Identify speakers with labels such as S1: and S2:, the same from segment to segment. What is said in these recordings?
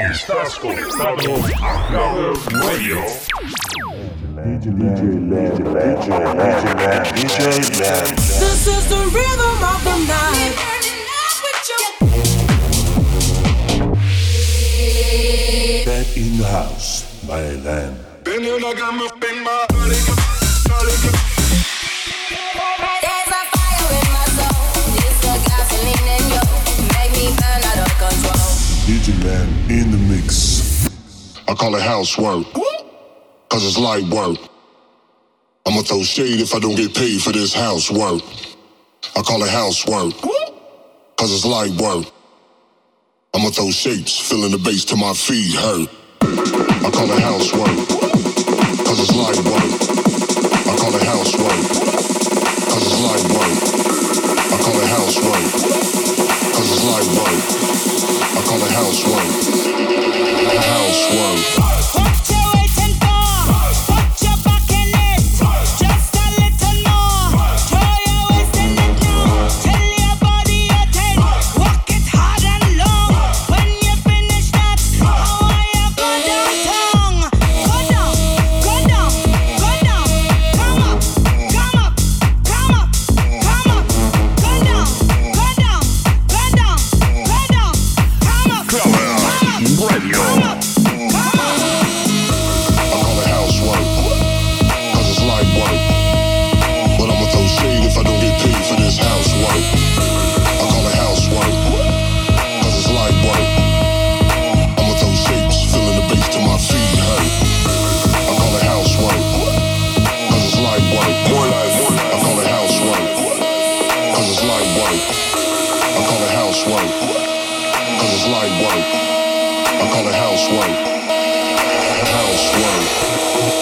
S1: Estás conectado a Cloud Radio.
S2: DJ Land, DJ Land, DJ Land.
S3: This is the rhythm of the night.
S2: Back in the house by Land.
S4: Then you know got me spin my body, body,
S5: There's
S2: Land in the mix.
S4: I call it housework, cause it's light work. I'ma throw shade if I don't get paid for this housework. I call it housework, cause it's light work. I'ma throw shapes, filling the bass till my feet hurt. I call it housework, cause it's light work. I call it housework, cause it's light work. I call it housework, I call
S6: a house, whoa.
S4: A house, whoa. white, cause it's light white. I call it
S6: house
S7: white, house white.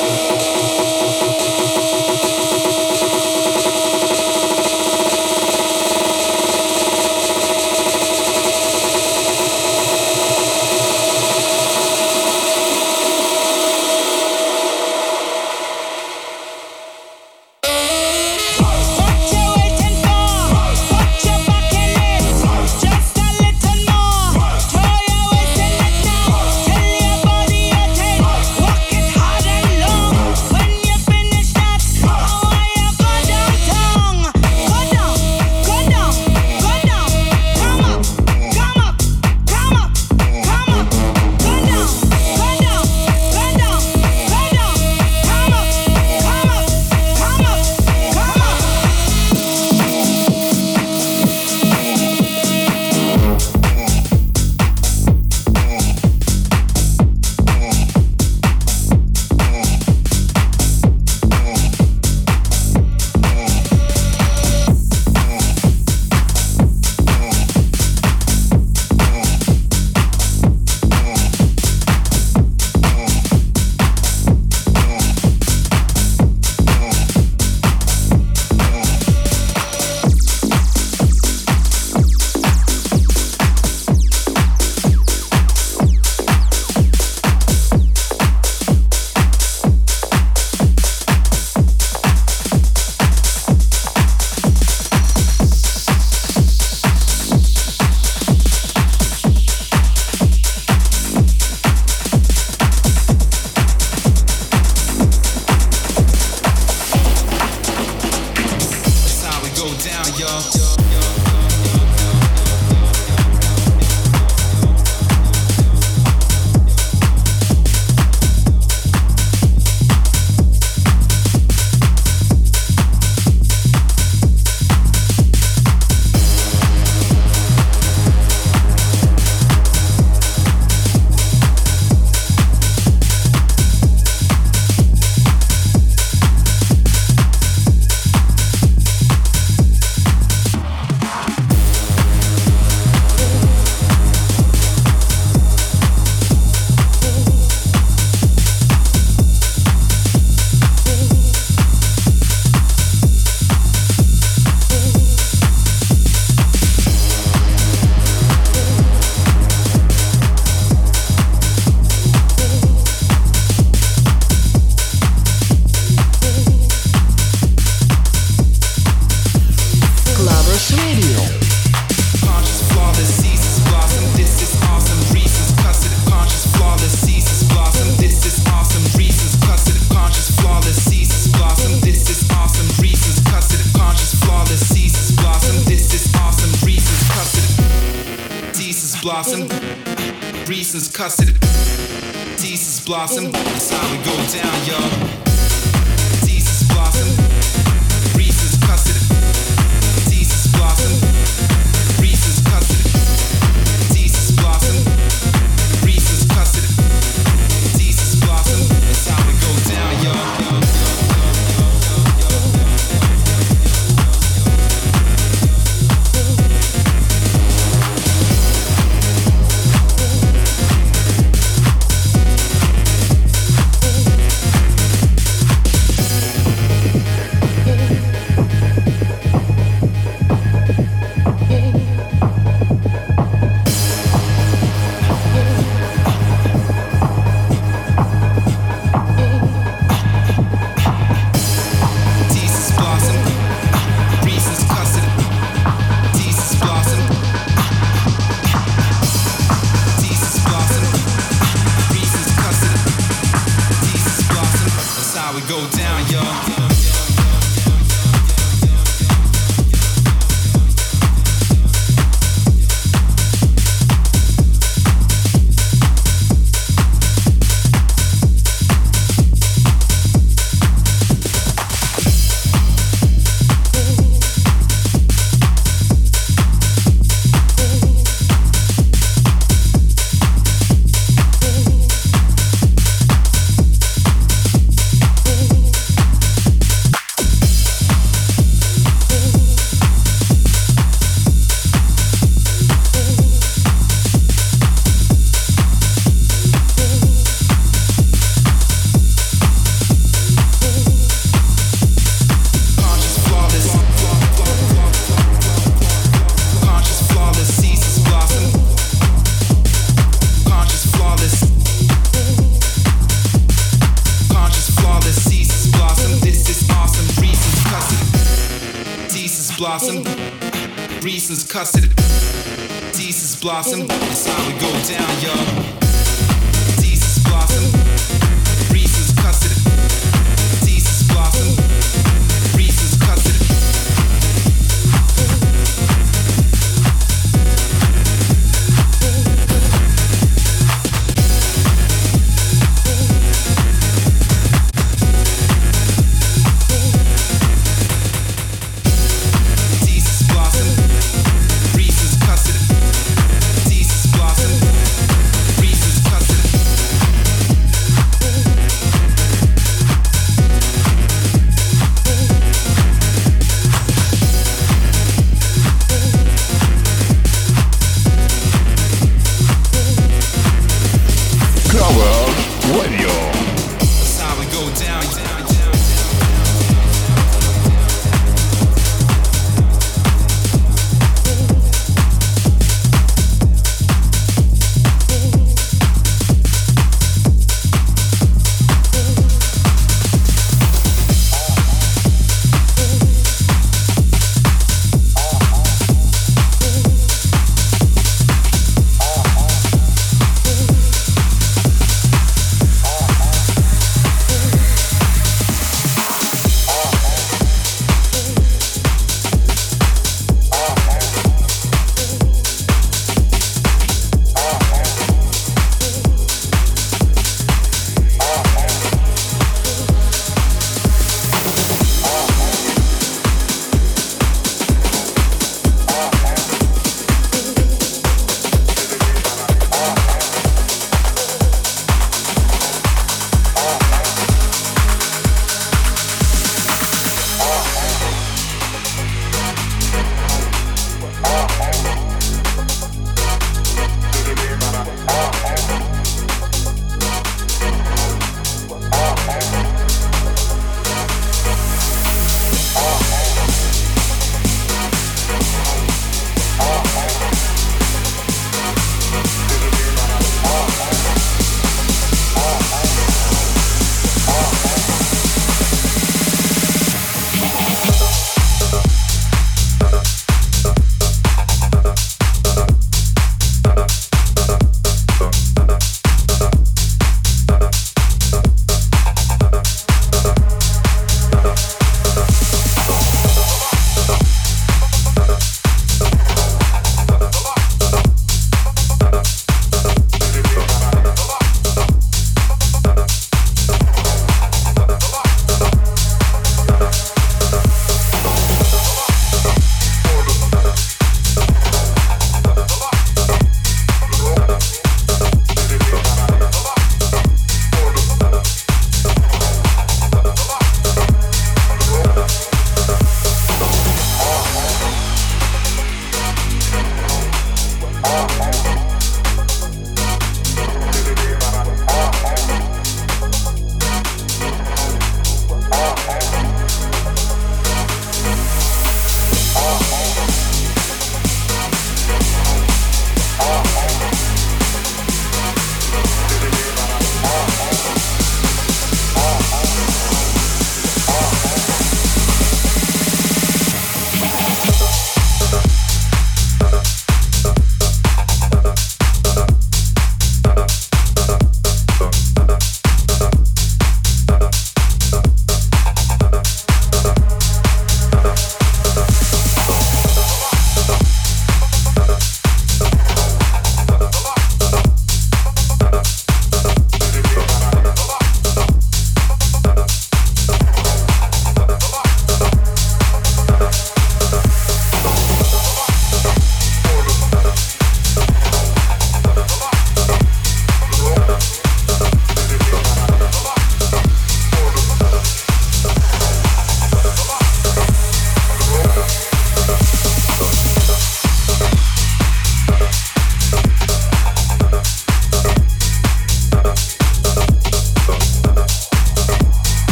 S7: Jesus blossom. That's how we go down, yo.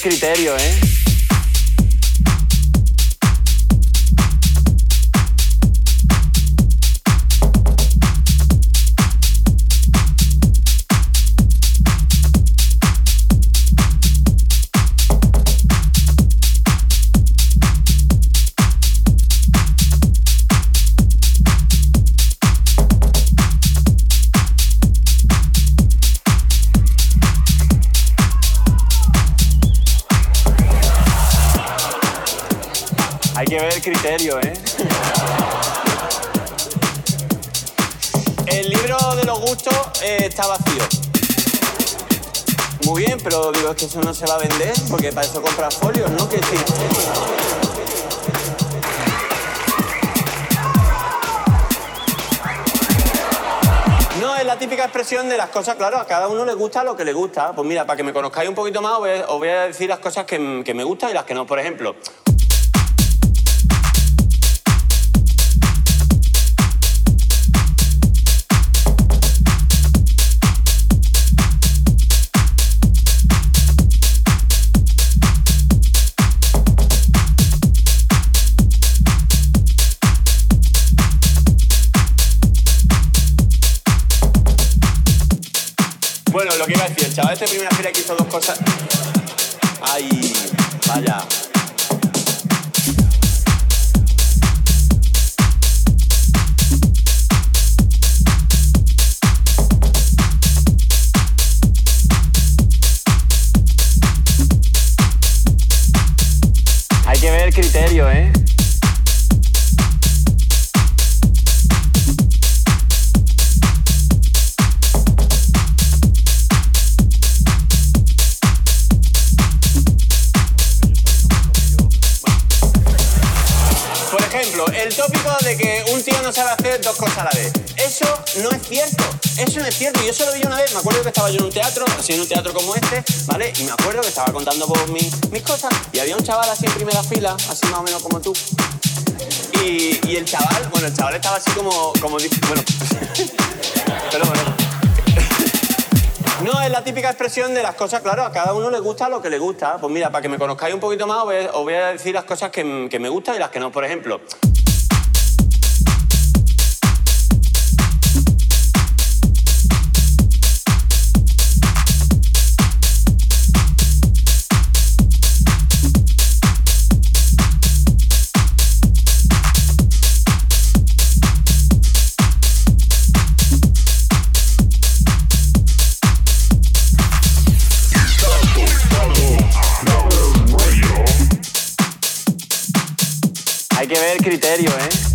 S8: Criterio, ¿eh? Vacío. Muy bien, pero digo, es que eso no se va a vender, porque para eso compras folios, ¿no? Que No, es la típica expresión de las cosas, claro, a cada uno le gusta lo que le gusta. Pues mira, para que me conozcáis un poquito más, os voy a, decir las cosas que me gustan y las que no. Por ejemplo, chaval este primera gira que hizo dos cosas. Ay, vaya. Hay que ver el criterio, ¿eh? Sabe hacer dos cosas a la vez. Eso no es cierto. Eso no es cierto. Yo solo vi una vez. Me acuerdo que estaba yo en un teatro, así en un teatro como este, ¿vale? Y me acuerdo que estaba contando por mis, mis cosas y había un chaval así en primera fila, así más o menos como tú. Y, y el chaval, bueno, el chaval estaba así como, como bueno, pero bueno. No, es la típica expresión de las cosas, claro, a cada uno le gusta lo que le gusta. Pues mira, para que me conozcáis un poquito más, os voy a, decir las cosas que, que me gustan y las que no. Por ejemplo,
S3: que ver criterio, ¿eh?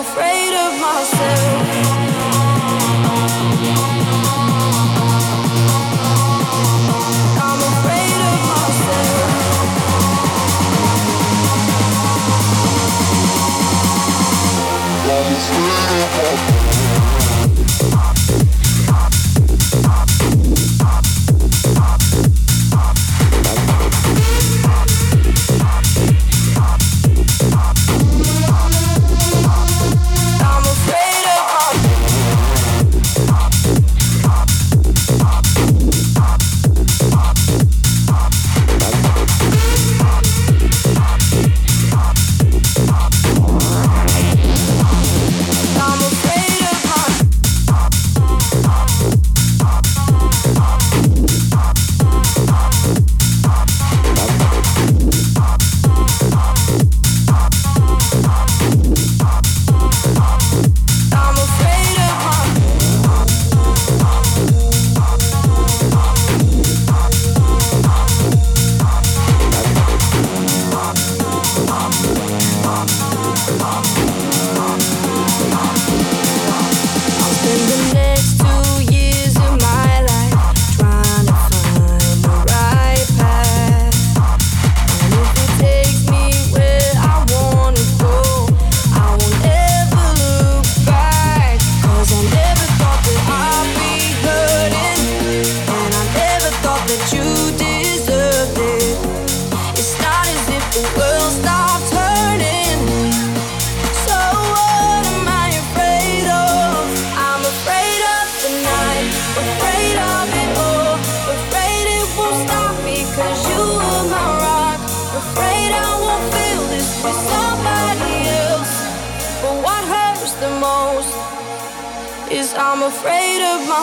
S3: Afraid of myself.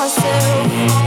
S3: Myself.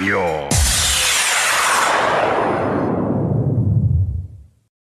S3: of
S2: your